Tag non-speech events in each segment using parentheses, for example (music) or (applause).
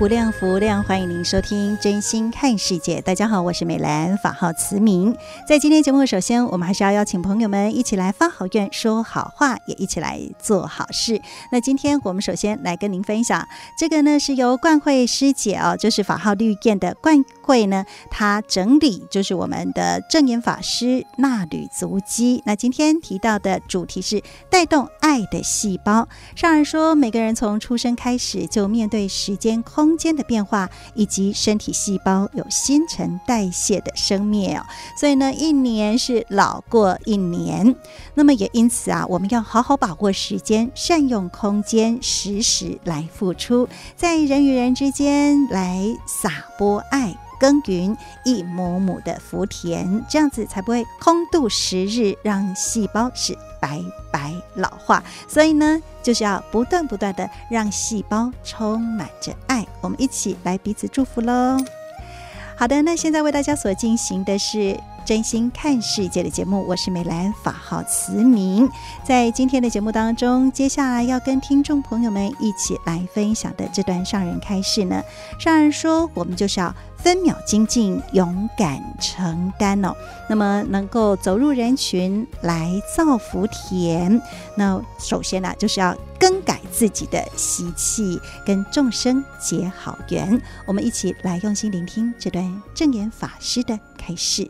无量福量，欢迎您收听《真心看世界》。大家好，我是美兰，法号慈明。在今天节目，首先我们还是要邀请朋友们一起来发好愿、说好话，也一起来做好事。那今天我们首先来跟您分享，这个呢是由冠慧师姐哦，就是法号绿焰的冠慧呢，她整理就是我们的证言法师纳履足迹。那今天提到的主题是带动爱的细胞。上人说，每个人从出生开始就面对时间空。空间的变化，以及身体细胞有新陈代谢的生灭哦，所以呢，一年是老过一年。那么也因此啊，我们要好好把握时间，善用空间，时时来付出，在人与人之间来撒播爱。耕耘一亩亩的福田，这样子才不会空度时日，让细胞是白白老化。所以呢，就是要不断不断的让细胞充满着爱。我们一起来彼此祝福喽。好的，那现在为大家所进行的是。真心看世界的节目，我是美兰，法号慈明。在今天的节目当中，接下来要跟听众朋友们一起来分享的这段上人开示呢，上人说，我们就是要分秒精进，勇敢承担哦。那么能够走入人群来造福田，那首先呢、就是要更改自己的习气，跟众生结好缘。我们一起来用心聆听这段证严法师的开示。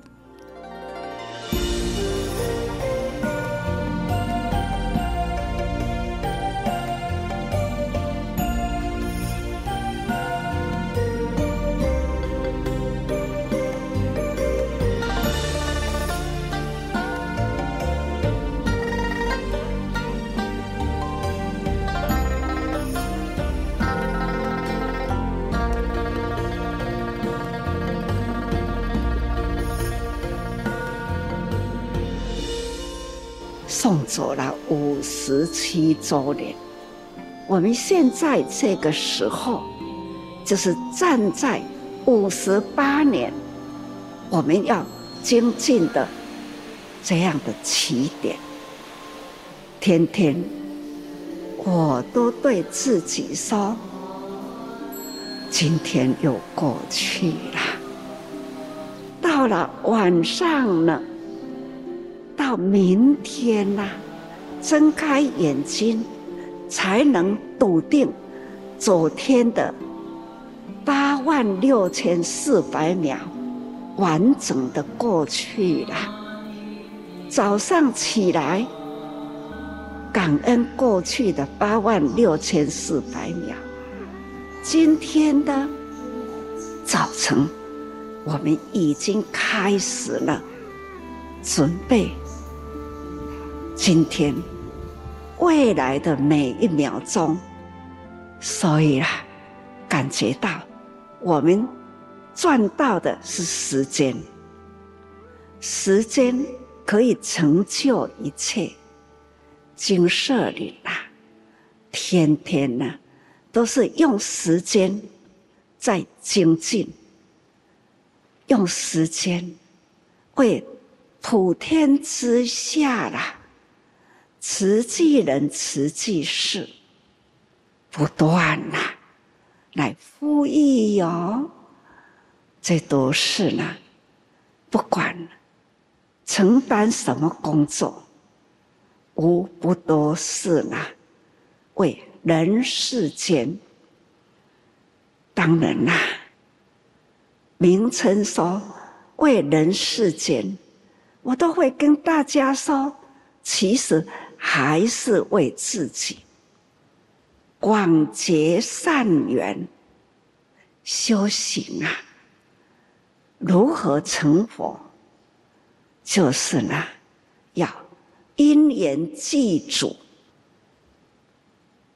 七周年，我们现在这个时候，就是站在五十八年，我们要精进的这样的起点。天天，我都对自己说：今天又过去了，到了晚上呢。到明天呐、啊，睁开眼睛，才能笃定昨天的八万六千四百秒完整的过去了。早上起来，感恩过去的八万六千四百秒。今天的早晨，我们已经开始了准备。今天、未来的每一秒钟，所以啊，感觉到我们赚到的是时间，时间可以成就一切。经舍里啊，天天呢、都是用时间在精进，用时间为普天之下啦。慈济人、慈济事不断呐，来呼吁哟。这都是呢，不管承担什么工作，无不都是呢，为人世间。当然啦，名称说为人世间，我都会跟大家说，其实还是为自己广结善缘。修行啊，如何成佛？就是呢，要因缘具足，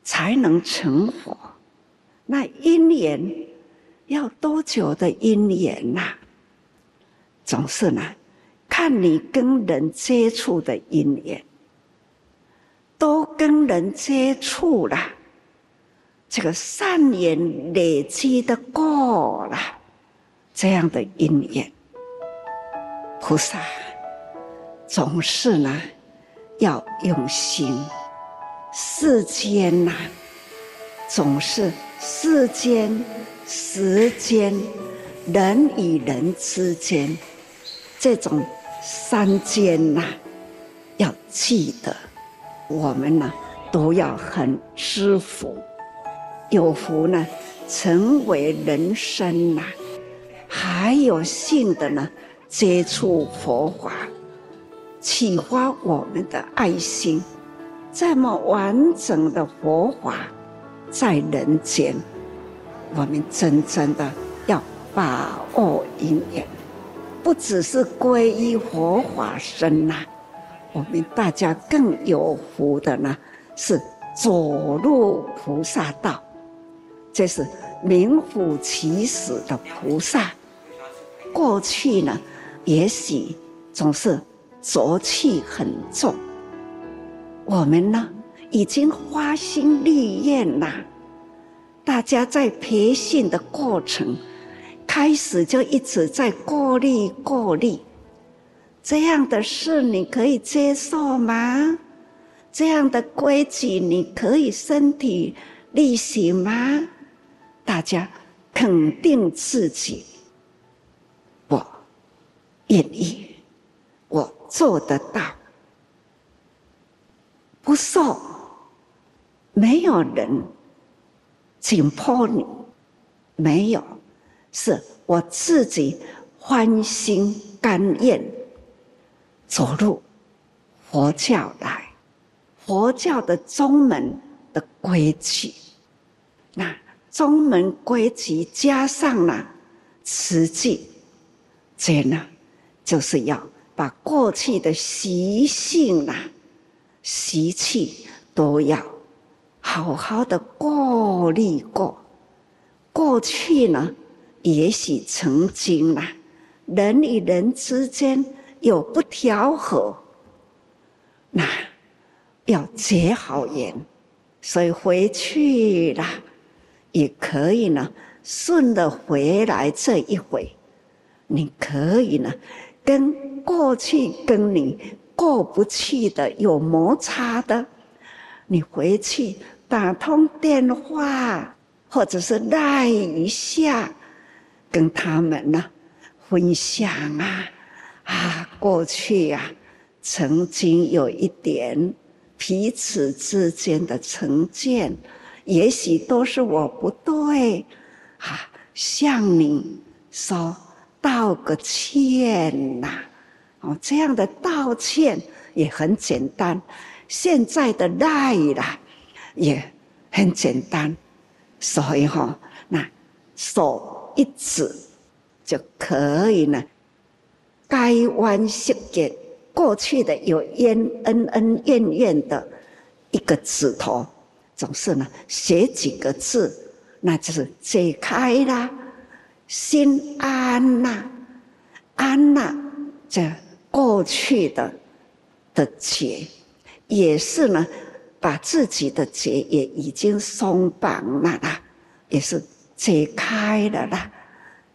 才能成佛。那因缘要多久的因缘呐？总是呢，看你跟人接触的因缘，都跟人接触了。这个善缘累积的过了，这样的因缘，菩萨总是呢要用心。世间呐，总是世间、时间、人与人之间这种三间呐，要记得，我们呢都要很知福。有福呢，成为人生呐；还有幸的呢，接触佛法，启发我们的爱心。这么完整的佛法，在人间，我们真正的要把握因缘，不只是皈依佛法僧呐，我们大家更有福的呢，是走入菩萨道。这是名副其实的菩萨。过去呢，也许总是浊气很重。我们呢，已经花心立愿了。大家在培训的过程，开始就一直在过滤、过滤。这样的事你可以接受吗？这样的规矩你可以身体力行吗？大家肯定自己，我愿意，我做得到，不受，没有人紧迫你，没有，是我自己欢心甘愿走入佛教来，佛教的宗门的规矩，那。宗门规矩加上了慈济，这呢，就是要把过去的习性呐、习气都要好好的过滤过。过去呢，也许曾经啊，人与人之间有不调和，那要结好缘，所以回去了。也可以呢，顺着回来这一回，你可以呢，跟过去跟你过不去的有摩擦的，你回去打通电话，或者是赖一下，跟他们呢分享啊啊，过去呀、啊，曾经有一点彼此之间的成见。也许都是我不对，啊，向你说道个歉呐，哦，这样的道歉也很简单，现在的赖啦也很简单，所以哈，那手一指就可以了，该弯释结过去的有冤恩恩怨怨的一个指头。总是呢，写几个字，那就是解开啦，心安呐，安呐，这过去的的结，也是呢，把自己的结也已经松绑了啦，也是解开了啦，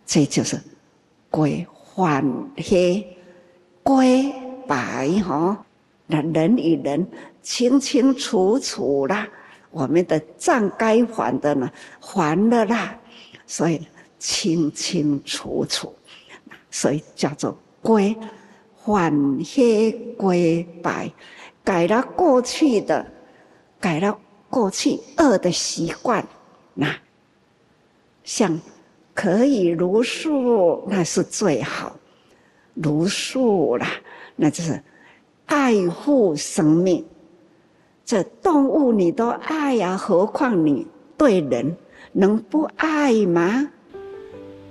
这就是归还黑，归白哈，那人与人清清楚楚啦。我们的账该还的呢，还了啦，所以清清楚楚，所以叫做归还黑归白，改了过去的，改了过去恶的习惯，那像可以如数，那是最好。如数啦，那就是爱护生命。这动物你都爱呀，何况你对人能不爱吗？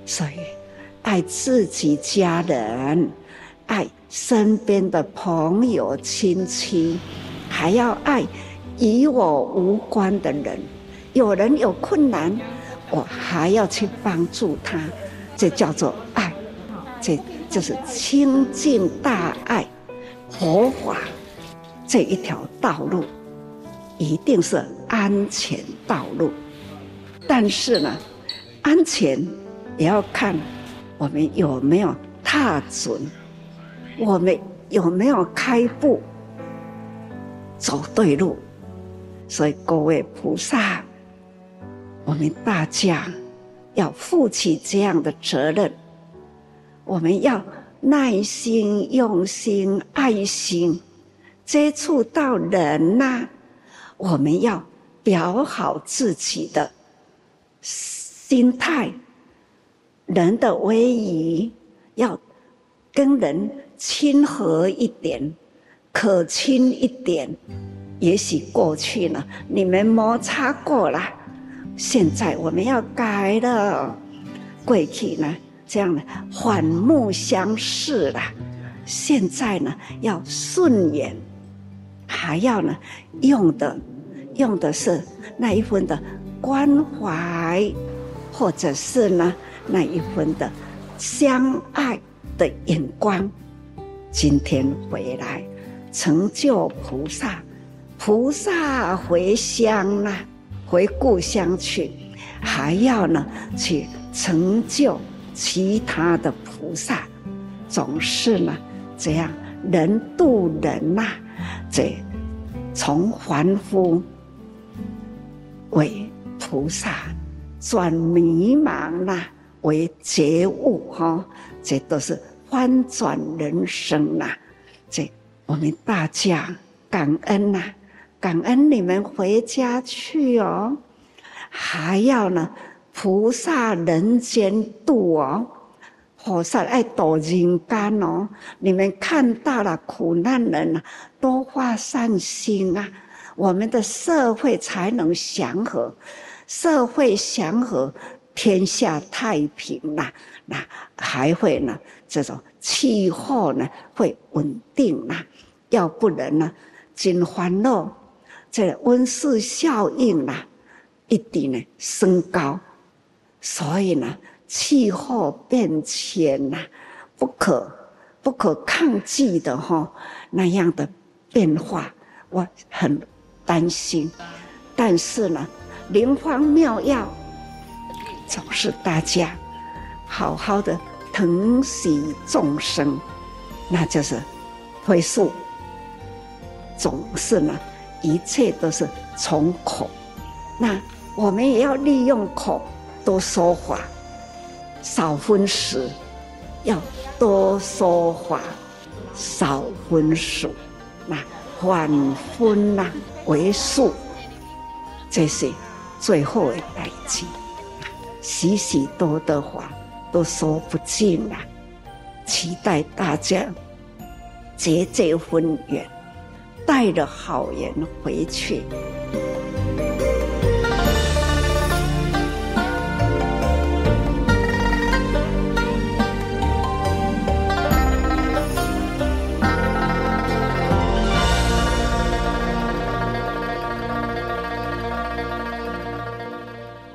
所以，爱自己家人，爱身边的朋友亲戚，还要爱与我无关的人。有人有困难，我还要去帮助他，这叫做爱。这就是清净大爱佛法这一条道路。一定是安全道路，但是呢，安全也要看我们有没有踏准，我们有没有开步走对路。所以各位菩萨，我们大家要负起这样的责任，我们要耐心、用心、爱心接触到人呐、我们要表好自己的心态，人的威仪要跟人亲和一点，可亲一点。也许过去呢，你们摩擦过了，现在我们要改了。过去呢，这样的反目相视了，现在呢，要顺眼。还要呢，用的用的是那一份的关怀，或者是呢那一份的相爱的眼光。今天回来成就菩萨，菩萨回乡啦，回故乡去，还要呢去成就其他的菩萨，总是呢这样人度人呐、这从凡夫为菩萨，转迷茫呐为觉悟哈，这都是翻转人生呐。这我们大家感恩呐，感恩你们回家去哦，还要呢菩萨人间度哦。菩萨爱度人间哦，你们看到了苦难人啊，多发善心啊，我们的社会才能祥和，社会祥和，天下太平啦，那还会呢，这种气候呢会稳定啦，要不然呢，真欢乐，这温室效应啦，一定呢升高，所以呢。气候变迁呐，不可不可抗拒的哈，那样的变化，我很担心。但是呢，灵方妙药总是大家好好的疼惜众生，那就是回溯。总是呢，一切都是从口，那我们也要利用口多说话。少分食，要多说话，少荤食。那反荤呐为素，这是最后的代志。许许多的话都说不尽了，期待大家结这婚缘，带着好人回去。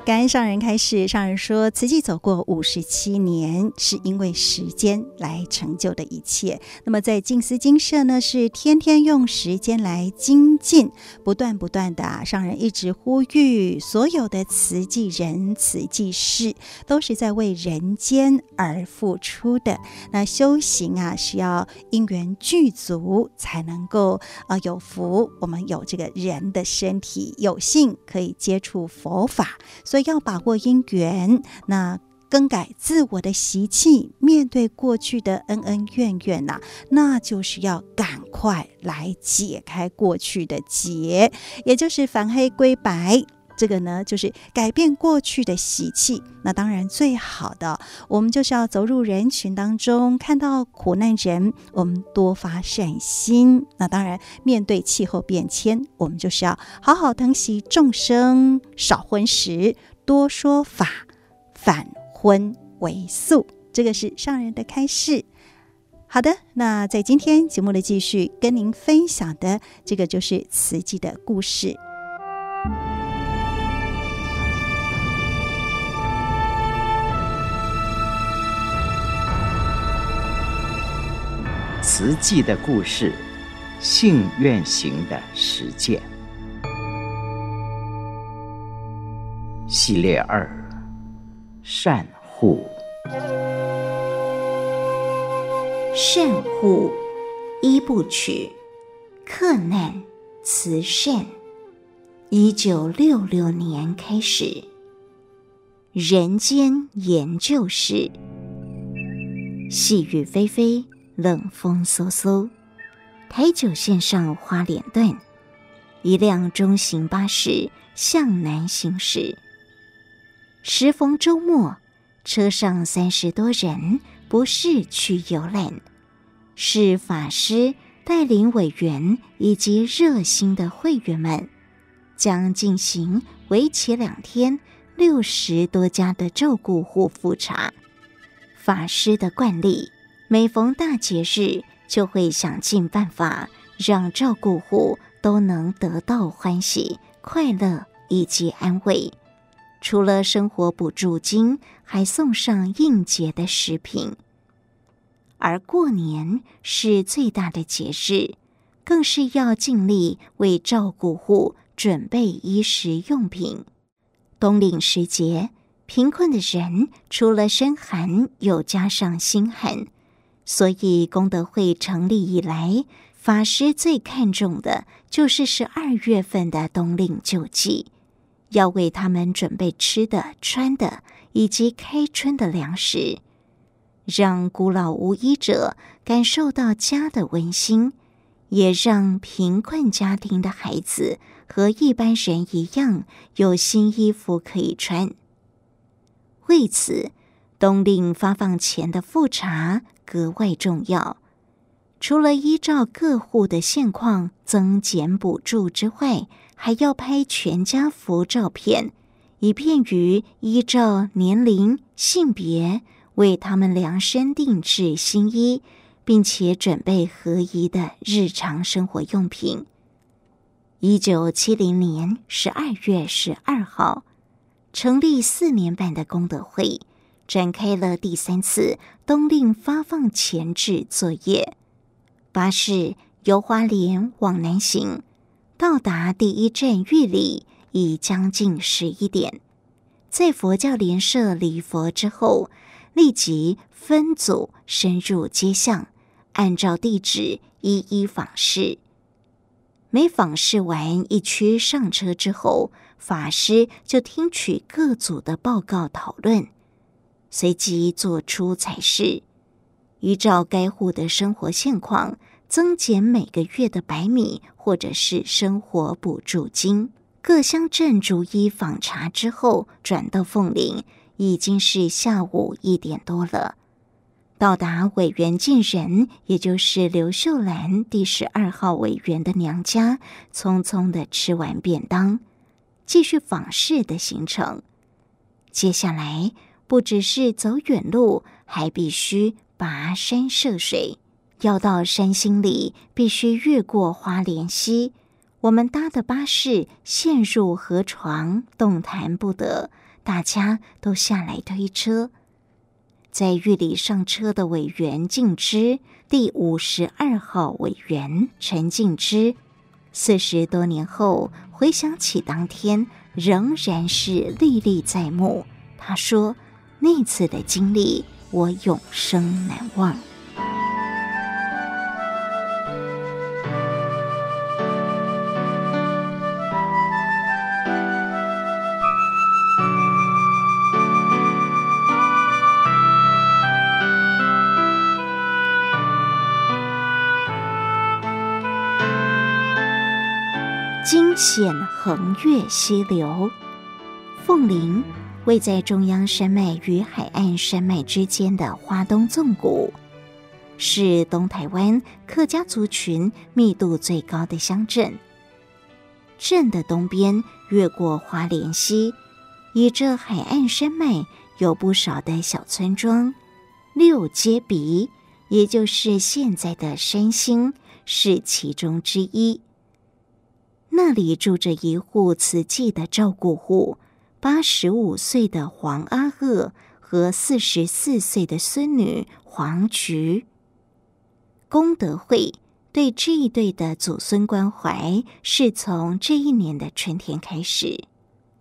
感恩上人开始，上人说：“慈济走过五十七年，是因为时间来成就的一切。那么在静思精舍呢，是天天用时间来精进，不断不断的。啊上人一直呼吁所有的慈济人、慈济事，都是在为人间而付出的。那修行啊，是要因缘具足，才能够呃有福。我们有这个人的身体，有幸可以接触佛法。”所以要把握因缘，那更改自我的习气，面对过去的恩恩怨怨呐、那就是要赶快来解开过去的结，也就是反黑归白。这个呢，就是改变过去的习气。那当然，最好的，我们就是要走入人群当中，看到苦难人，我们多发善心。那当然，面对气候变迁，我们就是要好好疼惜众生，少荤食，多说法，反荤为素。这个是上人的开示。好的，那在今天节目的继续跟您分享的这个就是慈济的故事。慈济的故事，信愿行的实践系列二：善护。善护一部曲，克难慈善。一九六六年开始，人间研究室，细雨霏霏。冷风嗖嗖，台九线上花莲段，一辆中型巴士向南行驶。时逢周末，车上三十多人，不是去游览，是法师带领委员以及热心的会员们，将进行为期两天、六十多家的照顾户复查。法师的惯例。每逢大节日，就会想尽办法让照顾户都能得到欢喜、快乐以及安慰。除了生活补助金，还送上应节的食品。而过年是最大的节日，更是要尽力为照顾户准备衣食用品。冬令时节，贫困的人除了身寒，又加上心寒。所以，功德会成立以来，法师最看重的就是十二月份的冬令救济，要为他们准备吃的、穿的，以及开春的粮食，让孤老无依者感受到家的温馨，也让贫困家庭的孩子和一般人一样有新衣服可以穿。为此，冬令发放前的复查格外重要，除了依照各户的现况增减补助之外，还要拍全家福照片，以便于依照年龄、性别为他们量身定制新衣，并且准备合宜的日常生活用品。一九七零年十二月十二号，成立四年半的功德会。展开了第三次冬令发放前置作业，巴士由花莲往南行，到达第一站玉里已将近十一点，在佛教联社礼佛之后，立即分组深入街巷，按照地址一一访视。每访视完一区上车之后，法师就听取各组的报告讨论。随即做出裁示，依照该户的生活现况，增减每个月的白米或者是生活补助金。各乡镇逐一访查之后，转到凤林，已经是下午一点多了。到达委员进人，也就是刘秀兰第十二号委员的娘家，匆匆的吃完便当，继续访视的行程。接下来。不只是走远路，还必须跋山涉水。要到山心里，必须越过花莲溪。我们搭的巴士陷入河床，动弹不得，大家都下来推车。在玉里上车的委员静之，第五十二号委员陈静之，四十多年后回想起当天，仍然是历历在目。他说。那次的经历，我永生难忘。惊险横越溪流，凤林位在中央山脉与海岸山脉之间的花东纵谷，是东台湾客家族群密度最高的乡镇。镇的东边越过花莲溪，依着海岸山脉，有不少的小村庄。六街鼻，也就是现在的山兴，是其中之一。那里住着一户慈济的照顾户。八十五岁的黄阿鶚和四十四岁的孙女黄菊，功德会对这一对的祖孙关怀是从这一年的春天开始。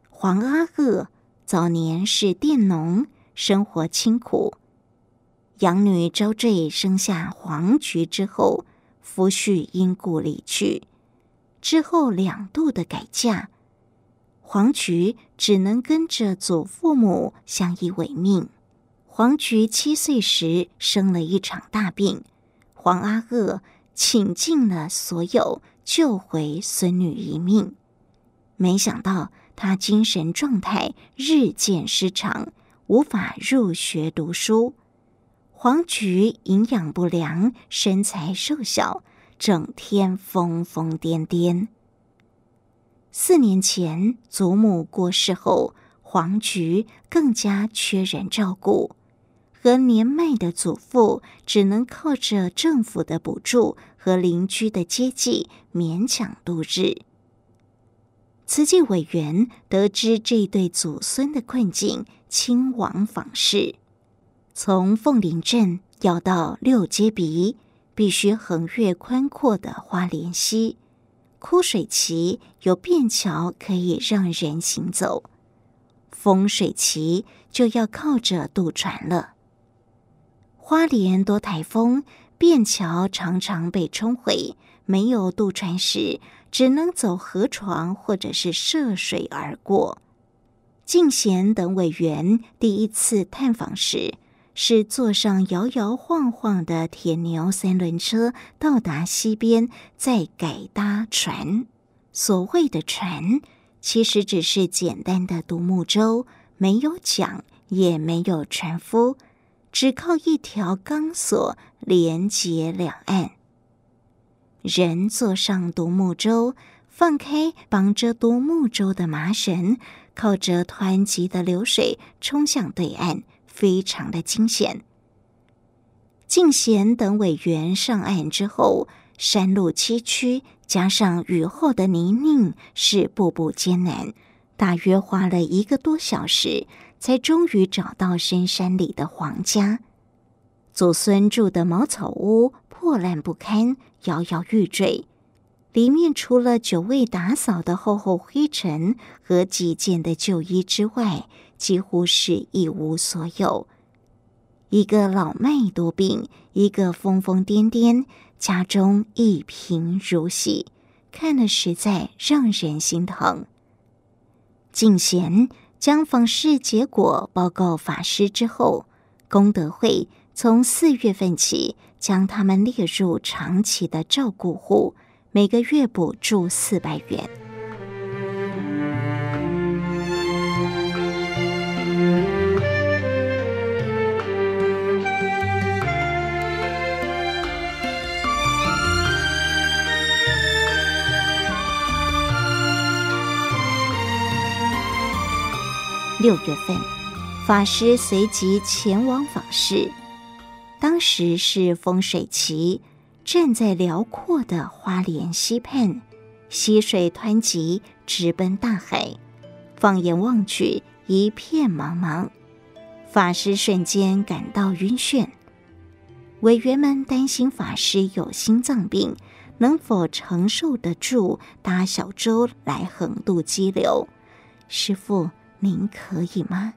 黄阿鶚早年是佃农，生活清苦。养女招赘生下黄菊之后，夫婿因故离去，之后两度的改嫁。黄菊只能跟着祖父母相依为命。黄菊七岁时生了一场大病，黄阿鶚倾尽了所有救回孙女一命。没想到她精神状态日渐失常，无法入学读书。黄菊营养不良，身材瘦小，整天疯疯癫癫。四年前，祖母过世后，黄菊更加缺人照顾，和年迈的祖父只能靠着政府的补助和邻居的接济勉强度日。慈济委员得知这对祖孙的困境，亲往访视。从凤林镇要到六街鼻，必须横越宽阔的花莲溪。枯水期有便桥可以让人行走，丰水期就要靠着渡船了。花莲多台风，便桥常常被冲毁，没有渡船时，只能走河床或者是涉水而过。敬贤等委员第一次探访时，是坐上摇摇晃晃的铁牛三轮车到达溪边，再改搭船。所谓的船，其实只是简单的独木舟，没有桨，也没有船夫，只靠一条钢索连接两岸。人坐上独木舟，放开绑着独木舟的麻绳，靠着湍急的流水冲向对岸。非常的惊险。敬贤等委员上岸之后，山路崎岖，加上雨后的泥泞，是步步艰难。大约花了一个多小时，才终于找到深山里的黄家。祖孙住的茅草屋破烂不堪，摇摇欲坠，里面除了久未打扫的厚厚灰尘和几件的旧衣之外，几乎是一无所有。一个老迈多病，一个疯疯癫癫，家中一贫如洗，看了实在让人心疼。敬贤将访视结果报告法师之后，功德会从四月份起将他们列入长期的照顾户，每个月补助四百元。六月份，法师随即前往访视。当时是风水期，站在辽阔的花莲溪畔，溪水湍急，直奔大海。放眼望去，一片茫茫。法师瞬间感到晕眩。委员们担心法师有心脏病，能否承受得住搭小舟来横渡激流？师傅。您可以吗？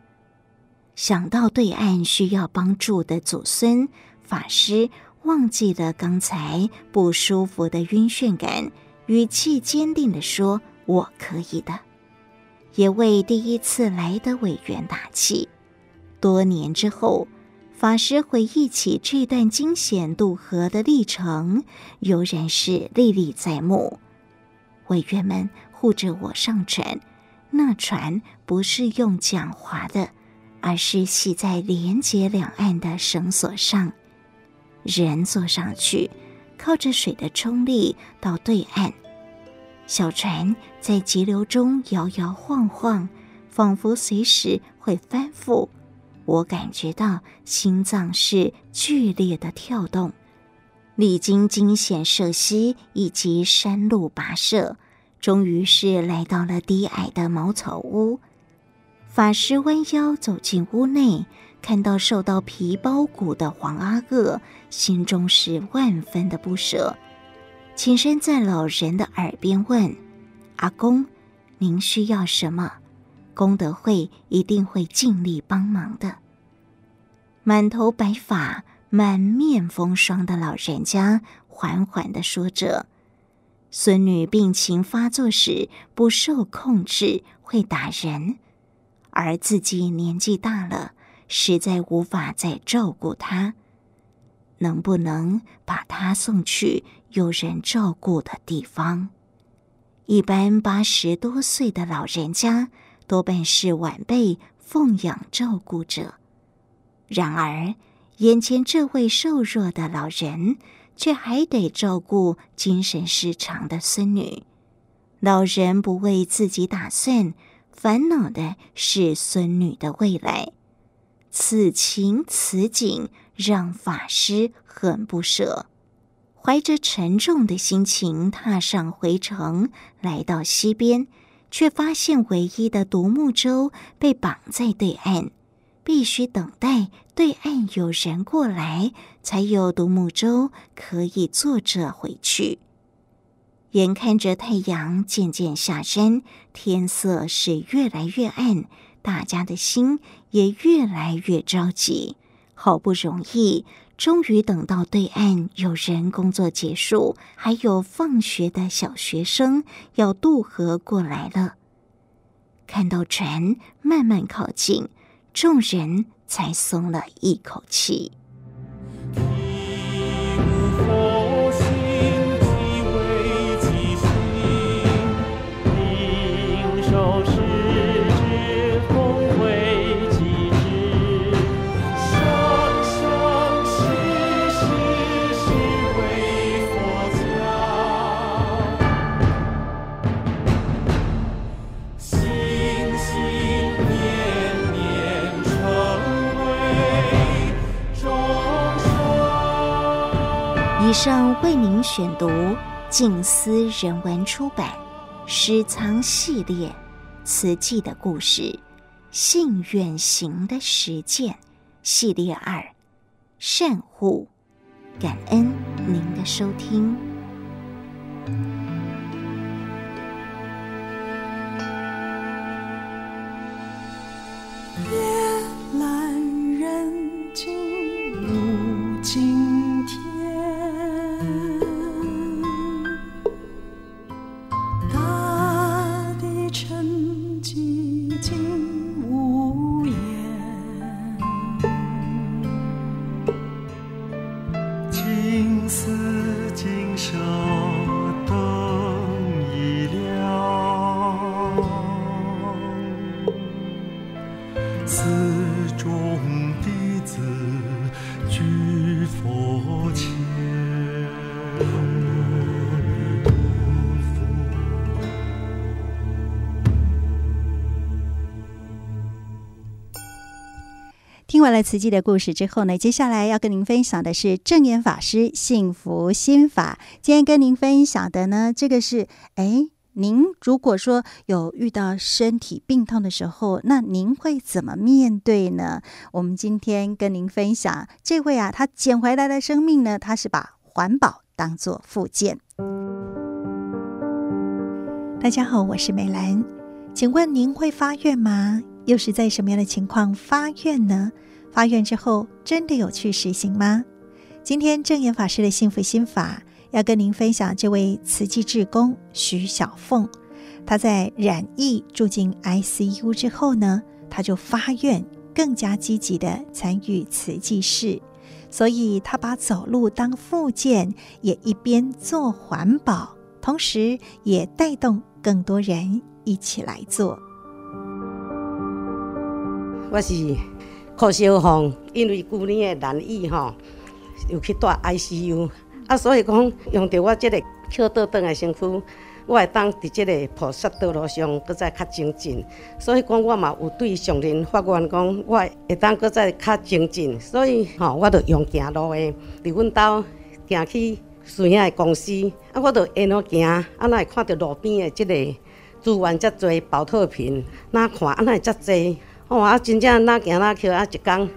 想到对岸需要帮助的祖孙，法师忘记了刚才不舒服的晕眩感，语气坚定地说：“我可以的。”也为第一次来的委员打气。多年之后，法师回忆起这段惊险渡河的历程，悠然是历历在目。委员们护着我上船。那船不是用桨划的，而是系在连接两岸的绳索上，人坐上去，靠着水的冲力到对岸。小船在急流中摇摇晃晃，仿佛随时会翻覆。我感觉到心脏是剧烈的跳动。历经惊险涉溪以及山路跋涉。终于是来到了低矮的茅草屋。法师弯腰走进屋内，看到瘦到皮包骨的黄阿哥，心中是万分的不舍，起身在老人的耳边问：“阿公，您需要什么？功德会一定会尽力帮忙的。”满头白发、满面风霜的老人家缓缓的说着。孙女病情发作时不受控制，会打人，而自己年纪大了，实在无法再照顾她。能不能把她送去有人照顾的地方？一般八十多岁的老人家多半是晚辈奉养照顾者，然而眼前这位瘦弱的老人。却还得照顾精神失常的孙女，老人不为自己打算，烦恼的是孙女的未来。此情此景让法师很不舍，怀着沉重的心情踏上回程，来到溪边，却发现唯一的独木舟被绑在对岸。必须等待对岸有人过来，才有独木舟可以坐着回去。眼看着太阳渐渐下山，天色是越来越暗，大家的心也越来越着急。好不容易，终于等到对岸有人工作结束，还有放学的小学生要渡河过来了。看到船慢慢靠近。众人才松了一口气。上为您选读静思人文出版《诗藏系列词记的故事：信远行的实践系列二善护》，感恩您的收听。完了慈济的故事之后呢，接下来要跟您分享的是证言法师幸福心法。今天跟您分享的呢，这个是，哎，您如果说有遇到身体病痛的时候，那您会怎么面对呢？我们今天跟您分享这位啊，他捡回来的生命呢，他是把环保当做附件。大家好，我是美兰，请问您会发愿吗？又是在什么样的情况发愿呢？发愿之后，真的有去实行吗？今天证严法师的幸福心法要跟您分享，这位慈济志工徐小凤，她在染疫住进 ICU 之后呢，她就发愿更加积极地参与慈济事，所以她把走路当复健，也一边做环保，同时也带动更多人一起来做。我是柯小凤，因为旧年的难医吼，又去住 ICU，啊，所以讲用着我这个翘倒转的身躯，我会当伫这个菩萨道路上搁再较精进。所以讲我嘛有对上人发愿讲，我会当搁再较精进。所以吼，我着用行路的，伫阮兜行去孙兄的公司，啊，我着沿路行，啊，哪会看到路边的这个资源遮济，宝特瓶，哪看啊，哪会遮济？哦，啊，真正哪行哪去，啊，一工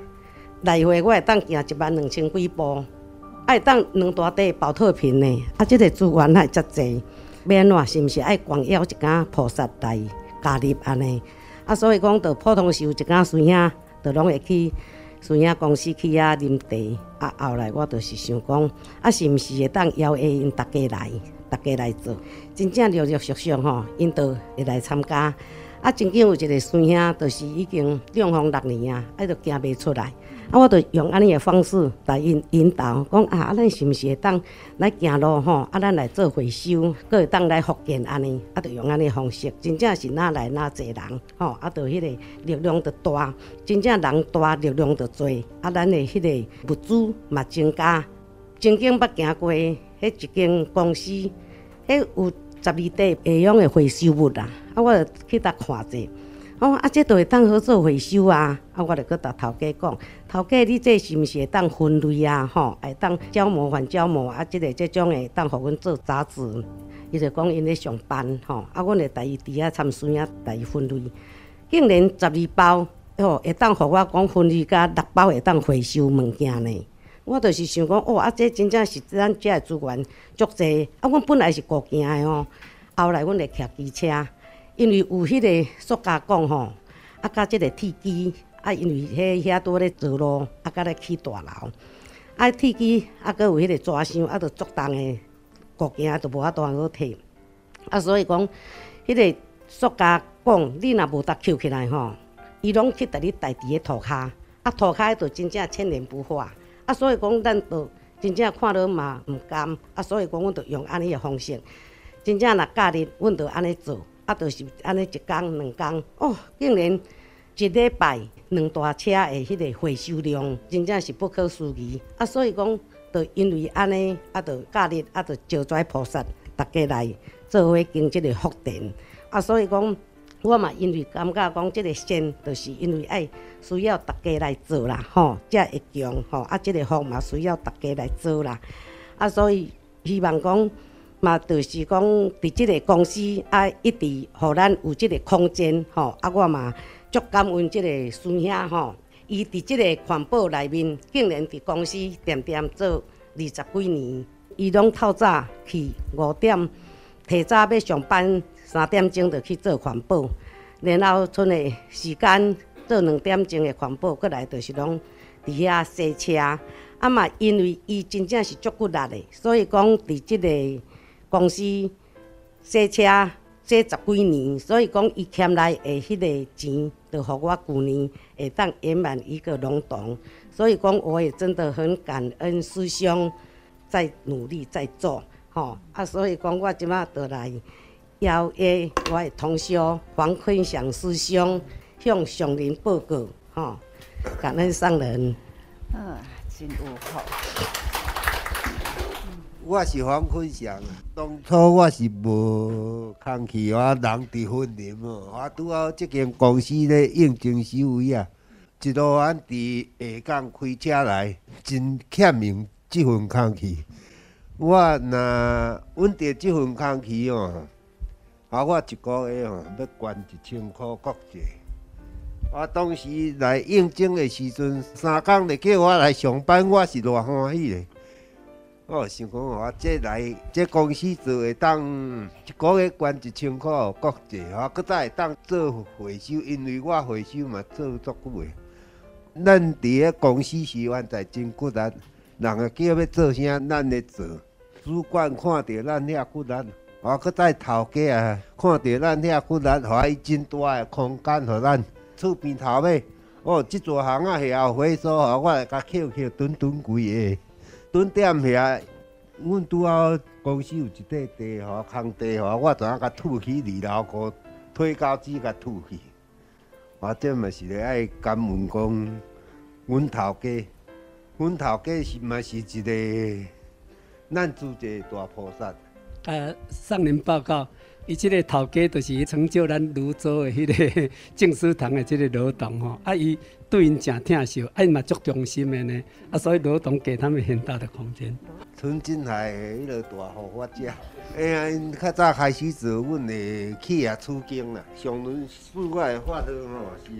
来回我会当行一万两千几步，爱当两大块宝特瓶呢，啊，这个资源也会遮济？要安怎？是毋是爱光邀一间菩萨来加入安尼？啊，所以讲，着普通时有一间孙兄，着拢会去孙兄公司去遐啉茶。啊，后来我着是想讲，啊，是毋是会当邀约因大家来，大家来做？真正陆陆续续吼，因都会来参加。啊，曾经有一个孙兄，就是已经中风六年啊，啊，都行袂出来。啊，我就用安尼个方式来引引导，讲啊，啊，咱是毋是会当来行路吼？啊，咱来做回收，搁会当来复健安尼，啊，就用安尼方式，真正是哪来哪济人吼？啊，就迄个力量就大，真正人大力量就多。啊，咱的迄个物资嘛增加。曾经捌行过迄一间公司，迄有。十二袋会用的回收物啦，啊，我就去搭看者，哦，啊，这都会当好做回收啊，啊，我就去搭头家讲，头家你这是毋是会当分类啊？吼，会当胶膜换胶膜啊，这个这种会当互阮做杂志，伊就讲因咧上班，吼，啊，阮会带伊伫遐参孙啊，带伊分类，竟然十二包，哦，会当互我讲分类甲六包会当回收物件呢。我就是想讲，哦，啊，这真正是咱遮的资源足济。啊，阮本来是固行的吼，后来阮会骑机车，因为有迄个塑胶管吼，啊，甲即个铁机，啊，因为迄遐拄咧做路，啊，甲咧起大楼，啊，铁机啊，阁有迄个抓伤，啊，着足重的固行，着无法度通去摕。啊，所以讲，迄个塑胶管，你若无搭捡起来吼，伊拢去逐日带伫个涂骹，啊，涂骹着真正千年不化。啊，所以讲，咱都真正看了嘛毋甘，啊，所以讲，阮就用安尼个方式，真正若假日，阮就安尼做，啊，就是安尼一工两工，哦，竟然一礼拜两大车的迄个回收量，真正是不可思议。啊，所以讲，就因为安尼，啊，就假日，啊，就招跩菩萨，逐家来做伙经即个福田，啊，所以讲。我嘛，因为感觉讲，即个善，就是因为爱需要大家来做啦，吼，才会强，吼，啊，即个福嘛需要大家来做啦，啊，所以希望讲嘛，就是讲伫即个公司啊，一直互咱有即个空间，吼，啊，我嘛足感恩即个孙兄，吼，伊伫即个环保内面，竟然伫公司恬恬做二十几年，伊拢透早去五点，提早要上班。三点钟就去做环保，然后剩的时间做两点钟的环保，过来就是拢伫遐洗车。啊嘛，因为伊真正是足骨力的，所以讲伫即个公司洗车洗十几年，所以讲伊欠来的迄个钱，就互我旧年会当圆满一个龙洞。所以讲，我也真的很感恩师兄在努力在做，吼啊！所以讲，我即马倒来。邀约我的同修黄坤祥师兄向上林报告，吼，感恩上人。嗯，真有福。我是黄坤祥，当初我是无空去，我人伫婚林哦，我拄好即间公司咧应征收位啊，一路俺伫下港开车来，真欠用即份空气。我若稳着即份空气哦。啊！我一个月吼要捐一千块国债。我当时来应征的时阵，三工就叫我来上班，我是偌欢喜的。我想讲，我这来这公司做会当一个月捐一千块国债，我阁再会当做回收，因为我回收嘛做足久的。咱伫个公司是原在真骨力，人个叫要做啥，咱咧做。主管看到咱遐骨力。我阁再头家啊，看到咱遐骨力，互伊真大诶空间，互咱厝边头尾。哦，即座巷仔下后回收，吼，我来甲捡捡，囤囤几个，囤点遐。阮拄好公司有一块地，吼，空地，吼，我就啊甲吐起二楼高推高机甲吐去。我这嘛是咧爱感恩讲，阮头家，阮头家是嘛是一个咱自己大菩萨。啊，上林报告，伊即个头家就是成就咱芦洲的迄个 (laughs) 静思堂的即个罗董吼，啊，伊对因诚疼惜，啊，伊嘛足忠心的呢，啊，所以罗董给他们很大的空间。春金海迄个大护法者，哎呀，因较早开始做阮的企业处经啦，上轮四外法的吼是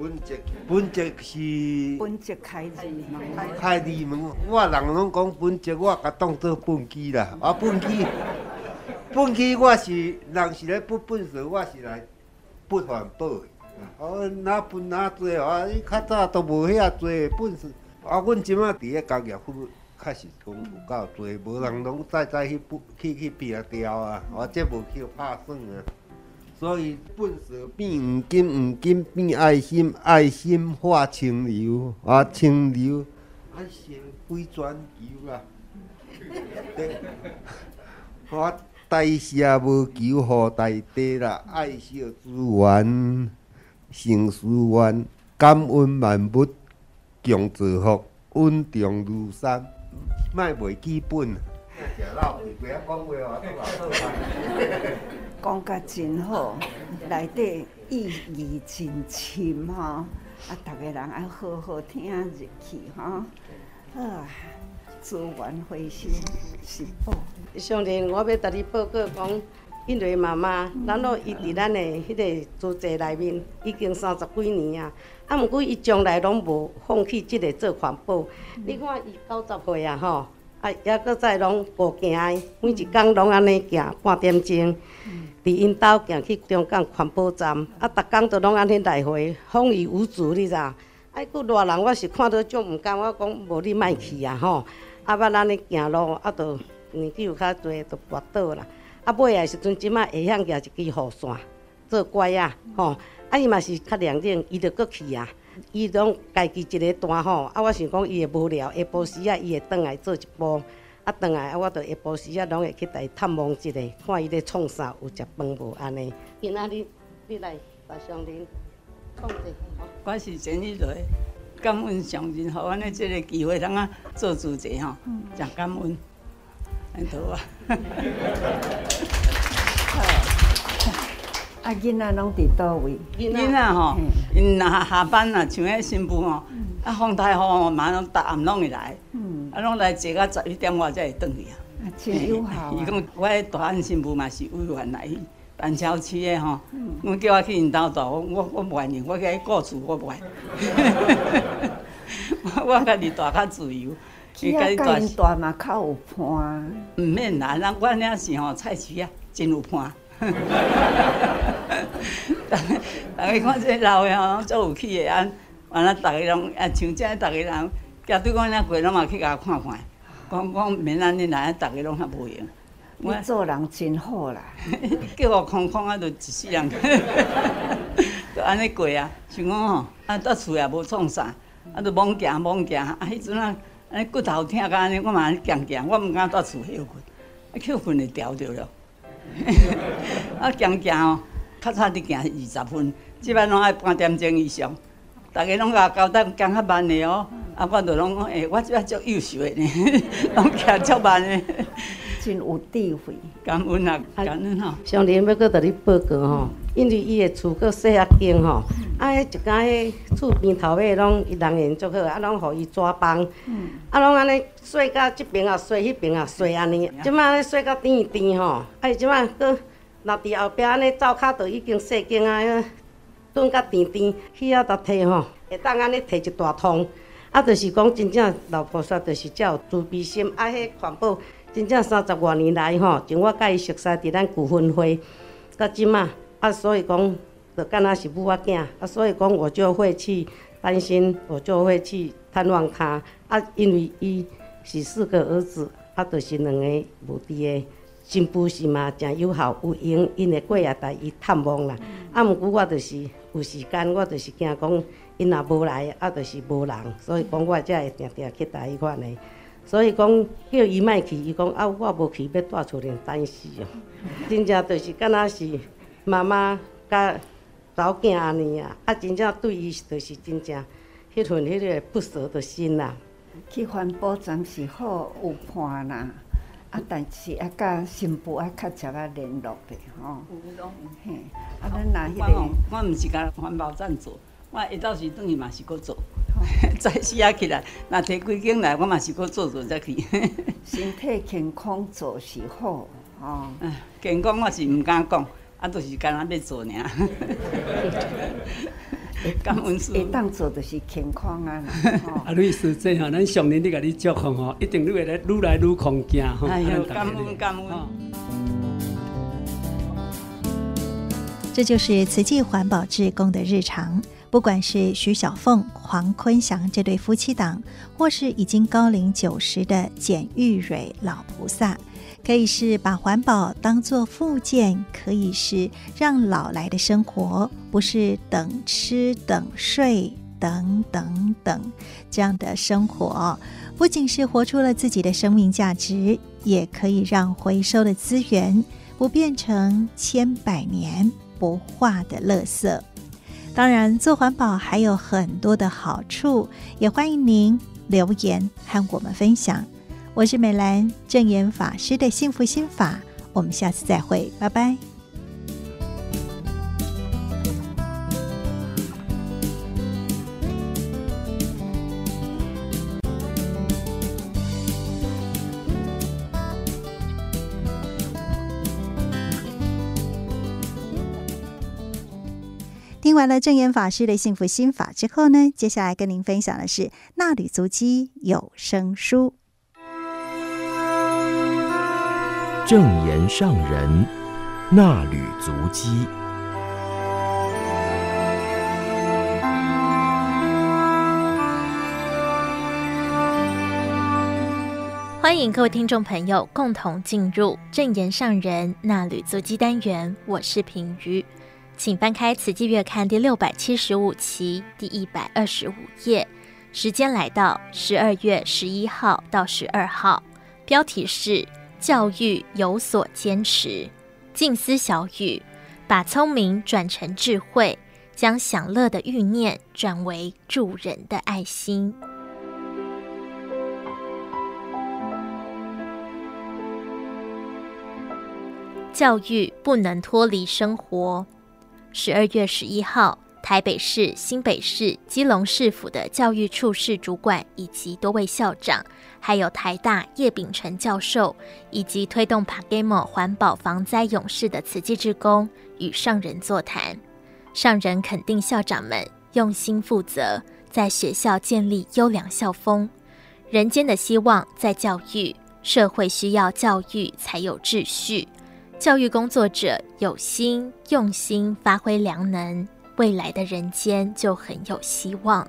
本节，本节是本节开字门，开字门，我人拢讲本节，我甲当做本机啦，啊，本机，(laughs) 本机我是人是来不本事，我是来不环保的，哦，哪分哪做啊？伊较早都无遐做本事，啊，阮即马伫个工业区。确实讲有够多，无人拢再再去不去去拼掉啊！我这无去拍算啊！所以本色变黄金，黄金变爱心，爱心化清流啊！清流爱心归全球啊！(laughs) 我大赦无求乎大地啦，爱惜资源，成思源，感恩万物，共造福，稳重如山。卖袂基本，(laughs) 讲甲真好，内底意义真深吼，啊，逐个人爱好好听入去吼，啊，资源回收是宝。上天，我要甲你报告讲，因为妈妈，咱都伊伫咱的迄个组织内面已经三十几年啊。啊，毋过伊从来拢无放弃即个做环保。嗯、你看伊九十岁啊，吼，啊，抑搁再拢步行的，每一工拢安尼行半点钟，伫因兜行去中港环保站，啊，逐工都拢安尼来回，风雨无阻，你知？啊，佫热人，我是看到足毋甘，我讲无你莫去啊，吼。啊，捌安尼行路，啊，着年纪有较济，着跋倒啦。啊，尾啊时阵，即马会晓举一支雨伞做乖啊，吼。啊，伊嘛是较凉冷，伊着阁去啊。伊拢家己一个单吼，啊，我想讲伊会无聊，下晡时啊，伊会转来做一步，啊，转来啊，我着下晡时啊，拢会去来探望一下，看伊咧创啥，有食饭无安尼。今仔日你来把上林创者，我是前一个感恩上人，互阮的即个机会，通啊做主席吼，诚感恩，安好啊。(laughs) 啊，囡仔拢伫倒位？囡仔吼，因若下班啊，像迄新妇吼，啊，风太雨吼，马上逐暗拢会来，啊，拢来坐到十一点外才会转去啊。啊真友好。伊讲我迄大汉新妇嘛是委员来板桥区的吼，我叫我去因兜住，我我不愿意，我去顾厝我不爱。(laughs) 我家己住较自由。伊家己住嘛较有伴。毋免啦，咱我领是吼菜市啊，真有伴。大家看这老的吼，足有气的啊，完了，大家拢啊，像这，大家人，家对阮遐过，拢嘛去甲看看，讲讲免安尼来，大家拢较无用。我做人真好啦，叫我空空啊，就一世人，(laughs) 就安尼过啊。像讲吼，啊，到厝也无创啥，啊，就罔行罔行，啊，迄阵啊，安尼骨头疼甲安尼，我嘛安尼行行，我毋敢到厝休困，啊，休困就调着了。(laughs) 啊，行行哦，较早伫行二十分，即摆拢爱半点钟以上。逐个拢甲交代行较慢的哦，啊，我着拢讲，诶，我即摆足优秀的呢，(laughs) 拢行足慢的。真有智慧，感恩啊，感恩吼。上林要搁甲你报告吼，因为伊的厝搁细啊间吼，啊，迄一间迄厝边头尾拢伊人缘足好，啊，拢互伊纸帮，啊，拢安尼细到即边啊，细迄边啊，细安尼。即摆咧细到甜甜吼，啊，伊即摆搁若伫后壁安尼灶骹都已经细间啊，炖甲甜甜，去啊搭摕吼，会当安尼摕一大桶，啊，就是讲真正老菩萨就是遮有慈悲心，啊，迄环保。真正三十多年来吼，从我甲伊熟识伫咱旧分会，到即马啊，所以讲就敢若是母仔囝，啊，所以讲我就会去担心，我就会去探望他，啊，因为伊是四个儿子，啊，就是两个无伫的，新妇是嘛诚友好，有闲因会过来带伊探望啦。啊，毋过我就是有时间，我就是惊讲因若无来，啊，就是无人，所以讲我才会定定去带伊看呢。所以讲叫伊莫去，伊讲啊，我无去要带厝连担死哦。(laughs) 真正就是敢若是妈妈甲头囝安尼啊，啊，真正对伊就是真正迄份迄个不舍的心啦。去环保站是好有伴啦，啊，但是啊，甲新妇啊较少啊联络的吼。有咯，嘿，啊，咱若迄个，我毋是甲环保站做，我下昼时转去嘛是搁做。(laughs) 早时啊起来，若摕几件来，我嘛是搁做做再去。(laughs) 身体健康做是好，哦。健康我是毋敢讲，啊，就是干那要做尔。感恩师，会当做就是健康啊。(laughs) 啊，吕师姐吼，咱上年你甲你祝福吼，一定你会来愈来愈强健吼。哎呦，感恩感恩。这就是慈济环保志工的日常。不管是徐小凤、黄坤祥这对夫妻档，或是已经高龄九十的简玉蕊老菩萨，可以是把环保当做附件，可以是让老来的生活不是等吃等睡等等等这样的生活，不仅是活出了自己的生命价值，也可以让回收的资源不变成千百年不化的垃圾。当然，做环保还有很多的好处，也欢迎您留言和我们分享。我是美兰正言法师的幸福心法，我们下次再会，拜拜。完了正言法师的幸福心法之后呢，接下来跟您分享的是《纳履足迹有声书》。正言上人纳履足迹，欢迎各位听众朋友共同进入正言上人纳履足迹单元，我是平瑜。请翻开《慈济月刊》第六百七十五期第一百二十五页，时间来到十二月十一号到十二号，标题是“教育有所坚持”，静思小语，把聪明转成智慧，将享乐的欲念转为助人的爱心。教育不能脱离生活。十二月十一号，台北市、新北市、基隆市府的教育处室主管以及多位校长，还有台大叶秉成教授，以及推动 p a g a m o 环保防灾勇士的慈济志工与上人座谈。上人肯定校长们用心负责，在学校建立优良校风。人间的希望在教育，社会需要教育才有秩序。教育工作者有心用心，发挥良能，未来的人间就很有希望。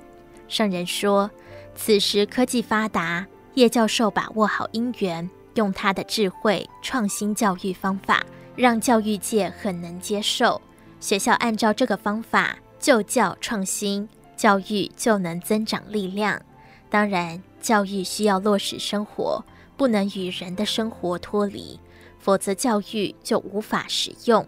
上人说，此时科技发达，叶教授把握好因缘，用他的智慧创新教育方法，让教育界很能接受。学校按照这个方法就教创新，教育就能增长力量。当然，教育需要落实生活，不能与人的生活脱离。否则，教育就无法实用。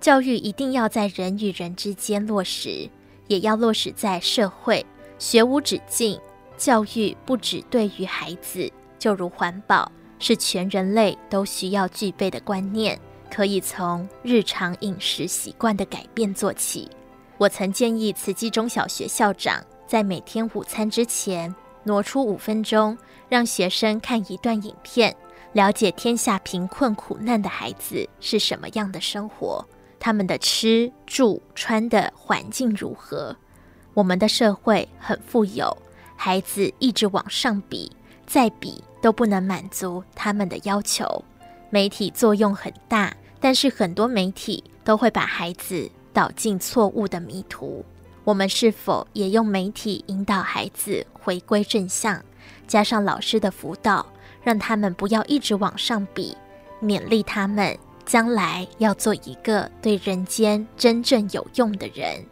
教育一定要在人与人之间落实，也要落实在社会。学无止境，教育不只对于孩子，就如环保是全人类都需要具备的观念，可以从日常饮食习惯的改变做起。我曾建议慈济中小学校长在每天午餐之前挪出五分钟，让学生看一段影片。了解天下贫困苦难的孩子是什么样的生活，他们的吃住穿的环境如何？我们的社会很富有，孩子一直往上比，再比都不能满足他们的要求。媒体作用很大，但是很多媒体都会把孩子导进错误的迷途。我们是否也用媒体引导孩子回归正向，加上老师的辅导？让他们不要一直往上比，勉励他们将来要做一个对人间真正有用的人。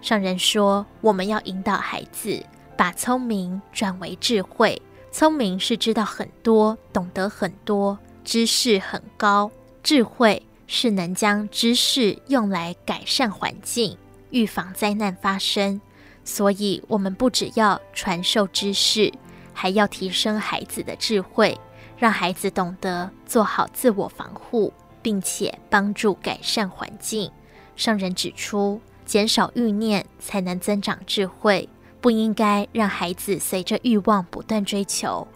上人说，我们要引导孩子把聪明转为智慧。聪明是知道很多，懂得很多，知识很高；智慧是能将知识用来改善环境。预防灾难发生。所以，我们不只要传授知识，还要提升孩子的智慧，让孩子懂得做好自我防护，并且帮助改善环境。上人指出，减少欲念才能增长智慧，不应该让孩子随着欲望不断追求。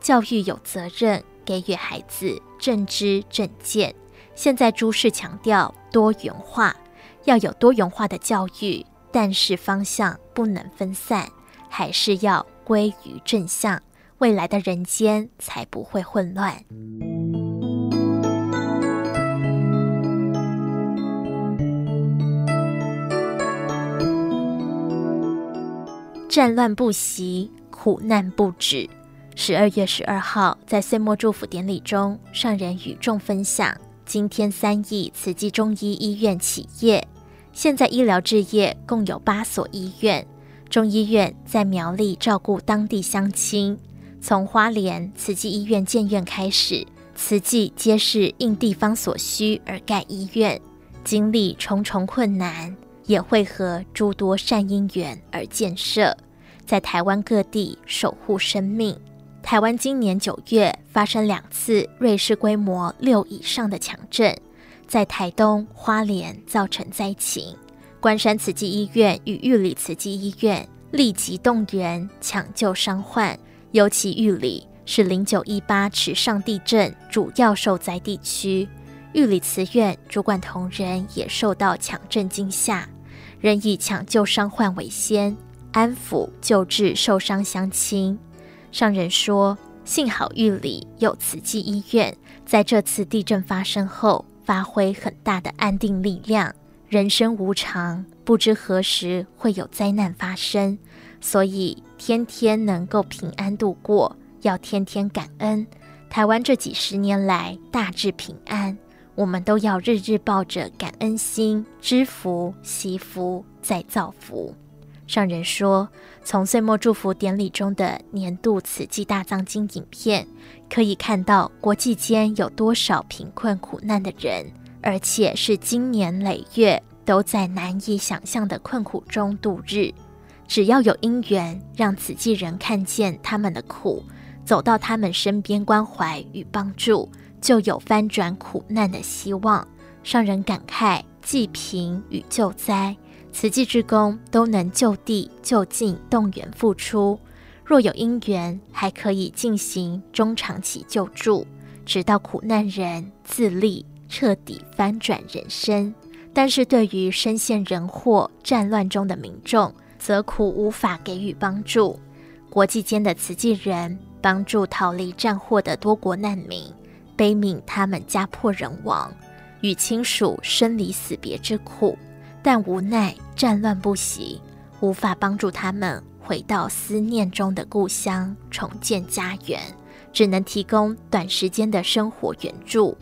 教育有责任给予孩子正知正见。现在诸事强调多元化，要有多元化的教育。但是方向不能分散，还是要归于正向，未来的人间才不会混乱。战乱不息，苦难不止。十二月十二号，在岁末祝福典礼中，上人与众分享：今天三义慈济中医医院起业。现在医疗置业共有八所医院，中医院在苗栗照顾当地乡亲。从花莲慈济医院建院开始，慈济皆是应地方所需而盖医院，经历重重困难，也会合诸多善因缘而建设，在台湾各地守护生命。台湾今年九月发生两次瑞士规模六以上的强震。在台东花莲造成灾情，关山慈济医院与玉里慈济医院立即动员抢救伤患，尤其玉里是零九一八池上地震主要受灾地区，玉里慈院主管同仁也受到强震惊吓，仍以抢救伤患为先，安抚救治受伤乡亲。上人说，幸好玉里有慈济医院，在这次地震发生后。发挥很大的安定力量。人生无常，不知何时会有灾难发生，所以天天能够平安度过，要天天感恩。台湾这几十年来大致平安，我们都要日日抱着感恩心，知福、惜福、再造福。上人说，从岁末祝福典礼中的年度慈济大藏经影片，可以看到国际间有多少贫困苦难的人，而且是经年累月都在难以想象的困苦中度日。只要有因缘，让慈济人看见他们的苦，走到他们身边关怀与帮助，就有翻转苦难的希望。让人感慨，济贫与救灾。慈济志工都能就地就近动员付出，若有因缘，还可以进行中长期救助，直到苦难人自立，彻底翻转人生。但是对于身陷人祸、战乱中的民众，则苦无法给予帮助。国际间的慈济人帮助逃离战祸的多国难民，悲悯他们家破人亡，与亲属生离死别之苦。但无奈战乱不息，无法帮助他们回到思念中的故乡，重建家园，只能提供短时间的生活援助。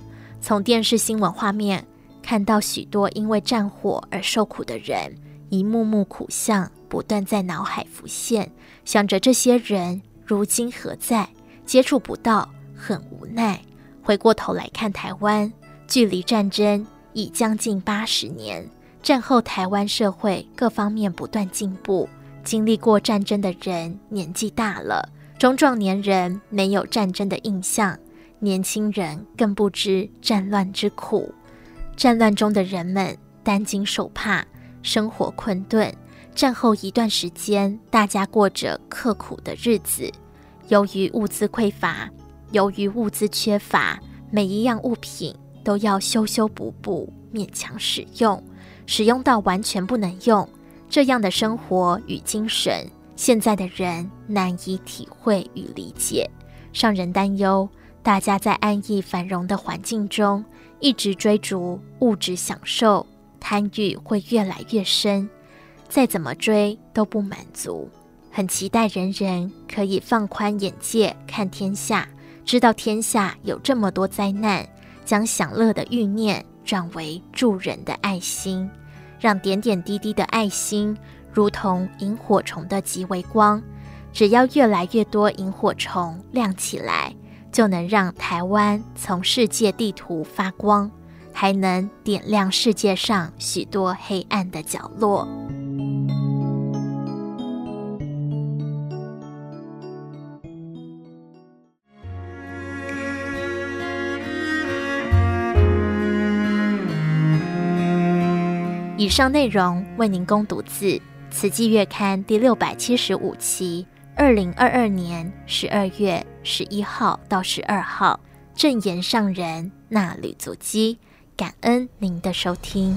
从电视新闻画面看到许多因为战火而受苦的人，一幕幕苦相不断在脑海浮现，想着这些人如今何在，接触不到，很无奈。回过头来看台湾，距离战争已将近八十年。战后台湾社会各方面不断进步，经历过战争的人年纪大了，中壮年人没有战争的印象，年轻人更不知战乱之苦。战乱中的人们担惊受怕，生活困顿。战后一段时间，大家过着刻苦的日子。由于物资匮乏，由于物资缺乏，每一样物品都要修修补补，勉强使用。使用到完全不能用，这样的生活与精神，现在的人难以体会与理解。让人担忧，大家在安逸繁荣的环境中，一直追逐物质享受，贪欲会越来越深，再怎么追都不满足。很期待人人可以放宽眼界，看天下，知道天下有这么多灾难，将享乐的欲念。转为助人的爱心，让点点滴滴的爱心如同萤火虫的极微光。只要越来越多萤火虫亮起来，就能让台湾从世界地图发光，还能点亮世界上许多黑暗的角落。以上内容为您供读自《慈济月刊》第六百七十五期。二零二二年十二月十一号到十二号，正言上人纳履足迹。感恩您的收听。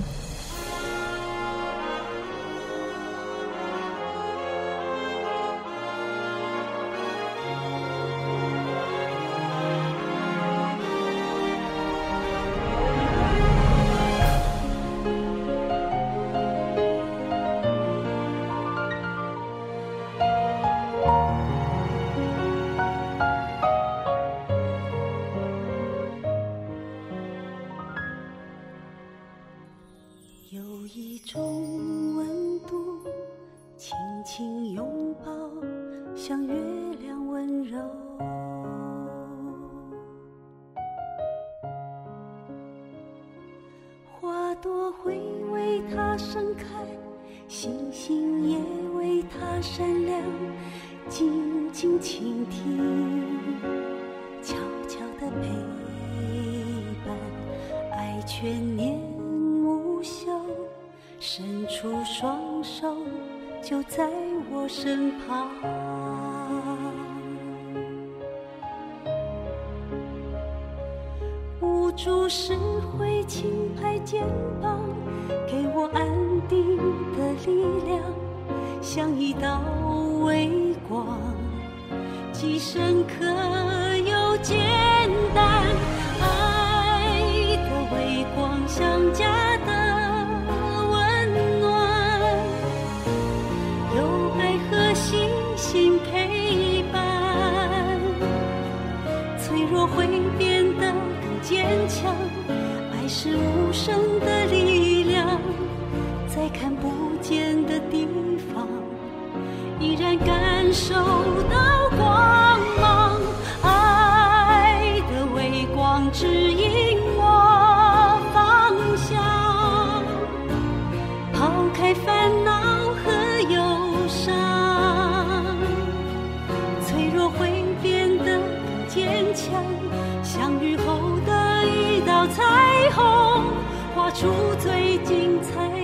相遇后的一道彩虹画出最精彩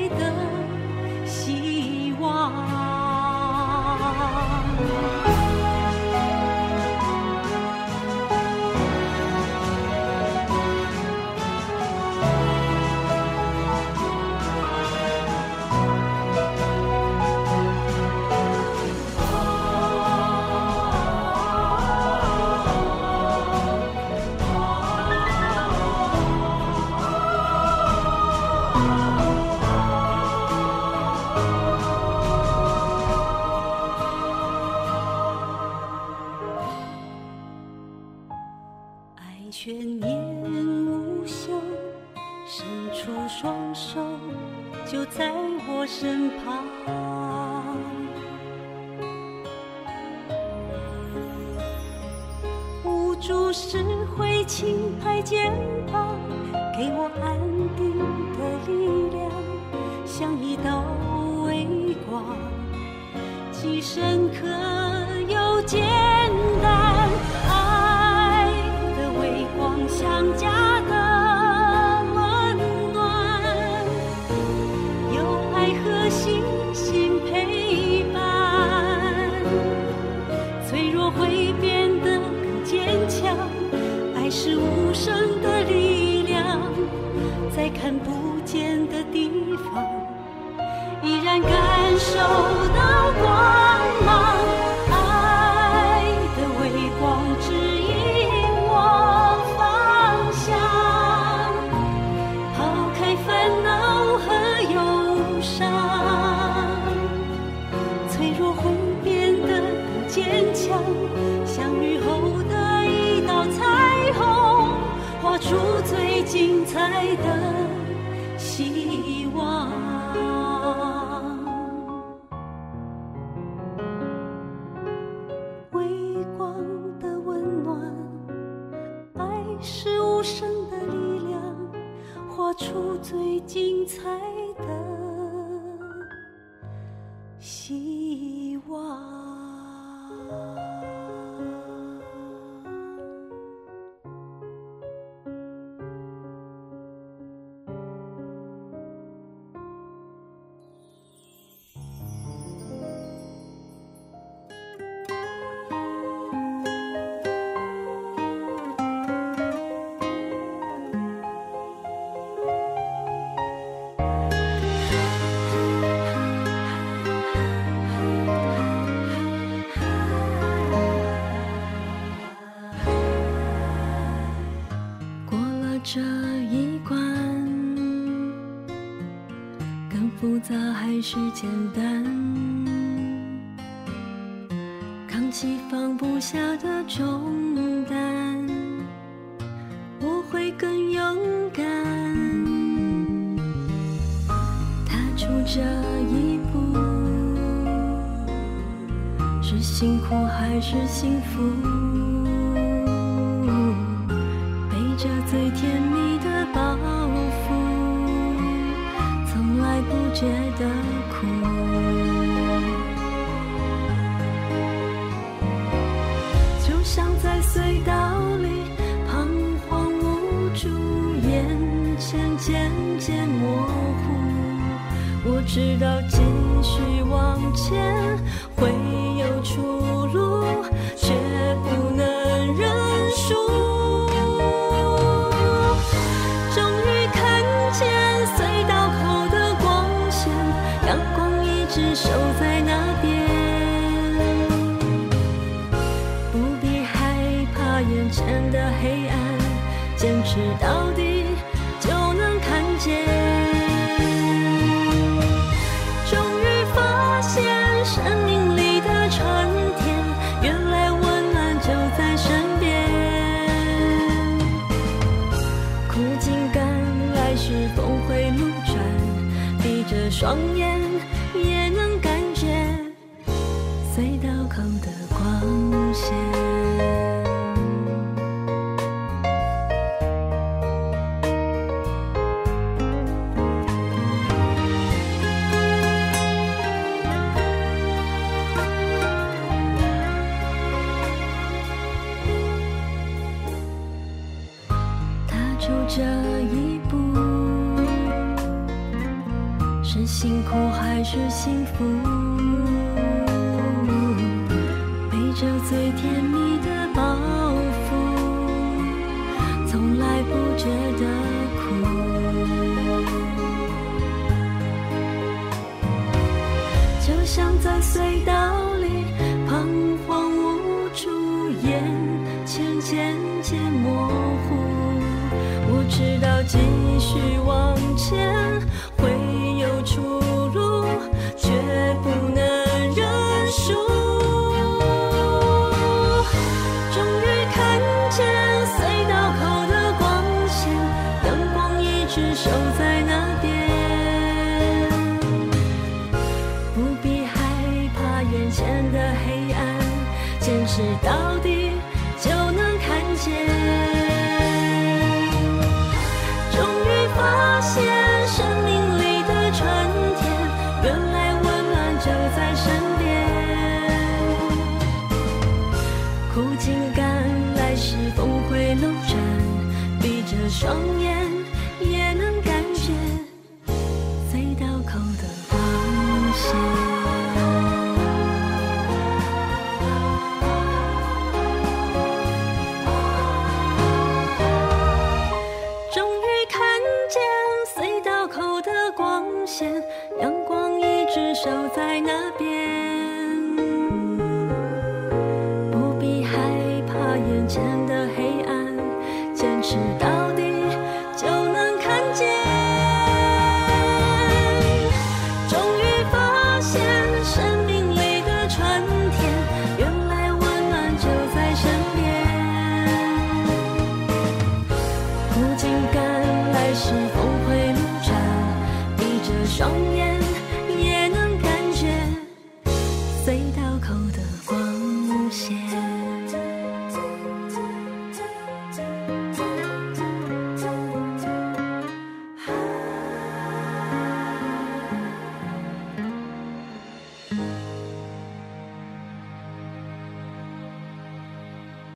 是简单扛起放不下的重担。我会更勇敢。踏出这一步是辛苦还是幸福？直到继续往前会有出